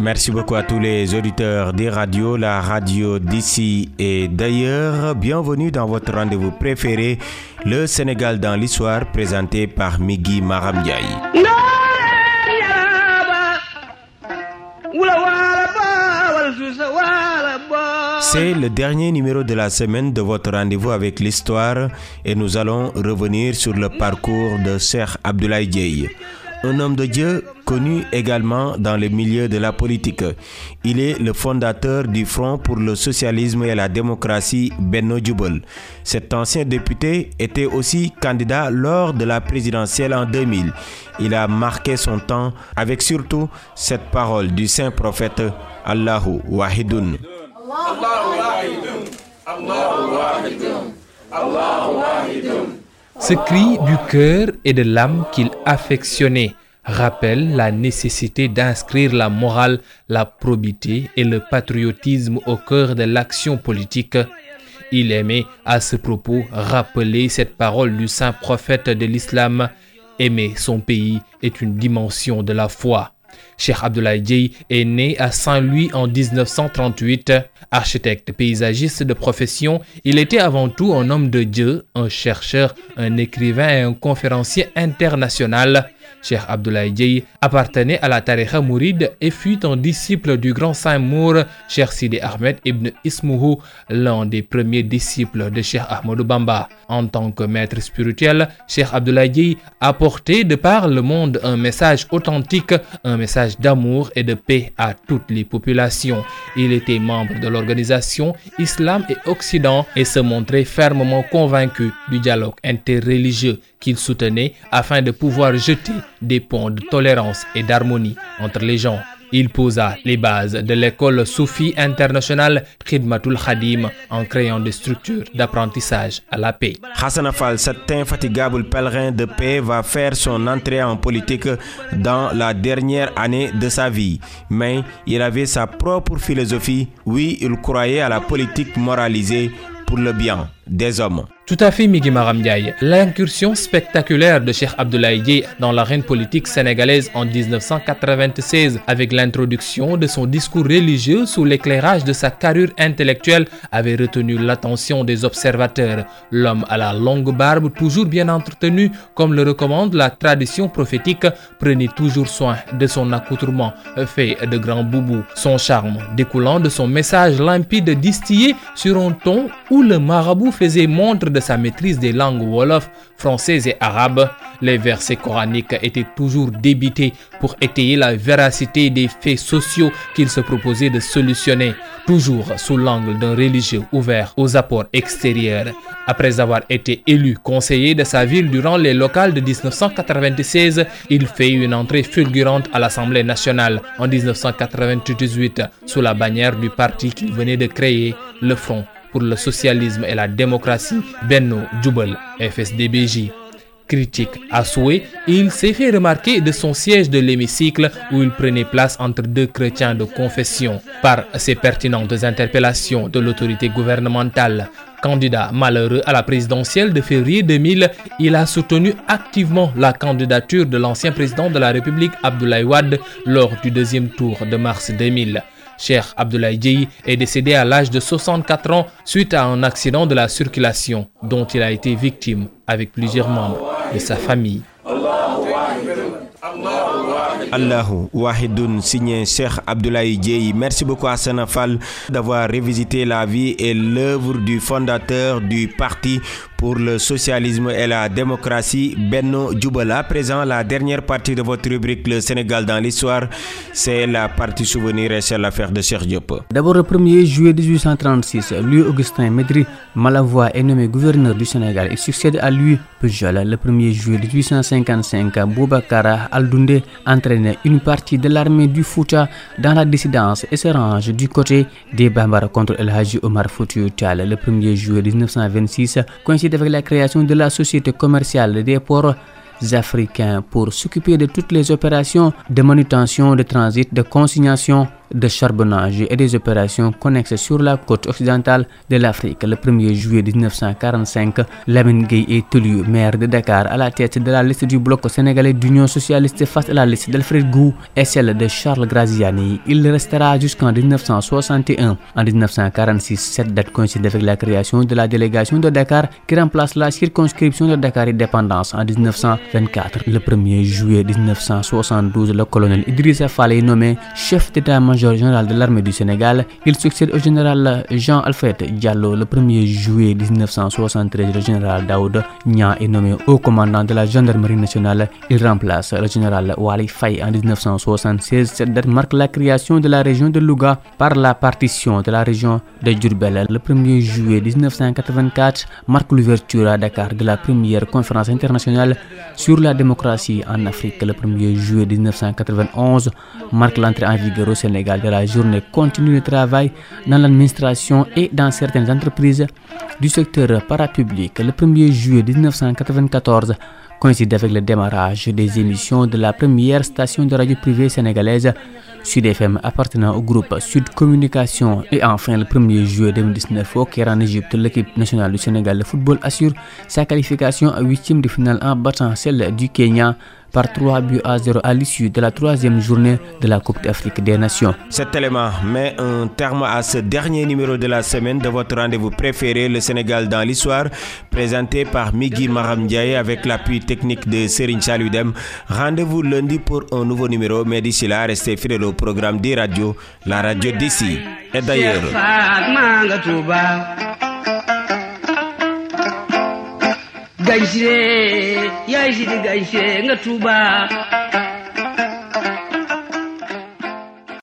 Merci beaucoup à tous les auditeurs des radios, la radio d'ici et d'ailleurs. Bienvenue dans votre rendez-vous préféré, le Sénégal dans l'histoire, présenté par Migui Maramdiaye. C'est le dernier numéro de la semaine de votre rendez-vous avec l'histoire et nous allons revenir sur le parcours de Cheikh Abdoulaye Dieye un homme de Dieu connu également dans le milieu de la politique. Il est le fondateur du Front pour le socialisme et la démocratie Benno. Cet ancien député était aussi candidat lors de la présidentielle en 2000. Il a marqué son temps avec surtout cette parole du saint prophète Allahu Wahidun. Allahu Wahidun. Ce cri du cœur et de l'âme qu'il affectionnait rappelle la nécessité d'inscrire la morale, la probité et le patriotisme au cœur de l'action politique. Il aimait à ce propos rappeler cette parole du saint prophète de l'islam Aimer son pays est une dimension de la foi. Cheikh Abdoulaye Dieye est né à Saint-Louis en 1938. Architecte paysagiste de profession, il était avant tout un homme de Dieu, un chercheur, un écrivain et un conférencier international. Cheikh Abdoulaye Dieye appartenait à la Tariqa Mouride et fut un disciple du grand saint Mour, Cheikh Sidi Ahmed ibn Ismouhou, l'un des premiers disciples de Cheikh Ahmadou Bamba. En tant que maître spirituel, Cheikh Abdoulaye Dieye apportait de par le monde un message authentique, un message d'amour et de paix à toutes les populations. Il était membre de l'organisation Islam et Occident et se montrait fermement convaincu du dialogue interreligieux qu'il soutenait afin de pouvoir jeter des ponts de tolérance et d'harmonie entre les gens. Il posa les bases de l'école Soufi internationale Khidmatul Khadim en créant des structures d'apprentissage à la paix. Hassan Afal, cet infatigable pèlerin de paix, va faire son entrée en politique dans la dernière année de sa vie. Mais il avait sa propre philosophie. Oui, il croyait à la politique moralisée pour le bien des hommes. Tout à fait, Migi Maramdiaye. L'incursion spectaculaire de Cheikh Abdoulaye dans l'arène politique sénégalaise en 1996 avec l'introduction de son discours religieux sous l'éclairage de sa carrure intellectuelle avait retenu l'attention des observateurs. L'homme à la longue barbe, toujours bien entretenu, comme le recommande la tradition prophétique, prenait toujours soin de son accoutrement fait de grands boubous. Son charme découlant de son message limpide distillé sur un ton où le marabout faisait montre de sa maîtrise des langues wolof, françaises et arabes. Les versets coraniques étaient toujours débités pour étayer la véracité des faits sociaux qu'il se proposait de solutionner, toujours sous l'angle d'un religieux ouvert aux apports extérieurs. Après avoir été élu conseiller de sa ville durant les locales de 1996, il fait une entrée fulgurante à l'Assemblée nationale en 1998 sous la bannière du parti qu'il venait de créer, le Front pour le socialisme et la démocratie, Benno Djoubel, FSDBJ. Critique à souhait, il s'est fait remarquer de son siège de l'hémicycle où il prenait place entre deux chrétiens de confession. Par ses pertinentes interpellations de l'autorité gouvernementale, candidat malheureux à la présidentielle de février 2000, il a soutenu activement la candidature de l'ancien président de la République Abdoulaye Wade lors du deuxième tour de mars 2000. Cheikh Abdoulaye Dieye est décédé à l'âge de 64 ans suite à un accident de la circulation dont il a été victime avec plusieurs membres de sa famille. Allahu Wahidun signé Cheikh Abdoulaye Dieye. Merci beaucoup à Fall d'avoir révisité la vie et l'œuvre du fondateur du parti pour le socialisme et la démocratie, Benno Djoubala. Présent, la dernière partie de votre rubrique Le Sénégal dans l'histoire, c'est la partie souvenir et c'est l'affaire de Cheikh Diop. D'abord, le 1er juillet 1836, lui Augustin Médri Malavoie est nommé gouverneur du Sénégal. Il succède à lui Pujol. Le 1er juillet 1855, Boubacara Aldoundé entraîne une partie de l'armée du Fouta dans la dissidence et se range du côté des Bambara contre El Haji Omar Foutu Le 1er juillet 1926 coïncide avec la création de la Société commerciale des ports africains pour s'occuper de toutes les opérations de manutention, de transit, de consignation de charbonnage et des opérations connexes sur la côte occidentale de l'Afrique. Le 1er juillet 1945, Lamine est élu maire de Dakar à la tête de la liste du bloc sénégalais d'Union socialiste face à la liste d'Alfred Gou et celle de Charles Graziani. Il restera jusqu'en 1961. En 1946, cette date coïncide avec la création de la délégation de Dakar qui remplace la circonscription de Dakar Indépendance en 1924. Le 1er juillet 1972, le colonel Idrissa Fall est nommé chef d'état-major général de l'armée du Sénégal. Il succède au général Jean-Alfred Diallo le 1er juillet 1973. Le général Daoud Nia est nommé haut commandant de la gendarmerie nationale. Il remplace le général Wali Faye en 1976. Cette date marque la création de la région de Louga par la partition de la région de Djurbel. Le 1er juillet 1984 marque l'ouverture à Dakar de la première conférence internationale sur la démocratie en Afrique. Le 1er juillet 1991 marque l'entrée en vigueur au Sénégal de la journée continue de travail dans l'administration et dans certaines entreprises du secteur parapublic. Le 1er juillet 1994 coïncide avec le démarrage des émissions de la première station de radio privée sénégalaise Sud FM appartenant au groupe Sud Communication et enfin le 1er juillet 2019 au Caire en Égypte l'équipe nationale du Sénégal de football assure sa qualification à huitième de finale en battant celle du Kenya par 3 buts à 0 à l'issue de la troisième journée de la Coupe d'Afrique des Nations. Cet élément met un terme à ce dernier numéro de la semaine de votre rendez-vous préféré, le Sénégal dans l'histoire, présenté par Migui Maram Ndiaye avec l'appui technique de Serine Chaludem. Rendez-vous lundi pour un nouveau numéro, mais d'ici là, restez fidèles au programme des radios, la radio d'ici et d'ailleurs. Gaishe ya shi gaishe nga tuba.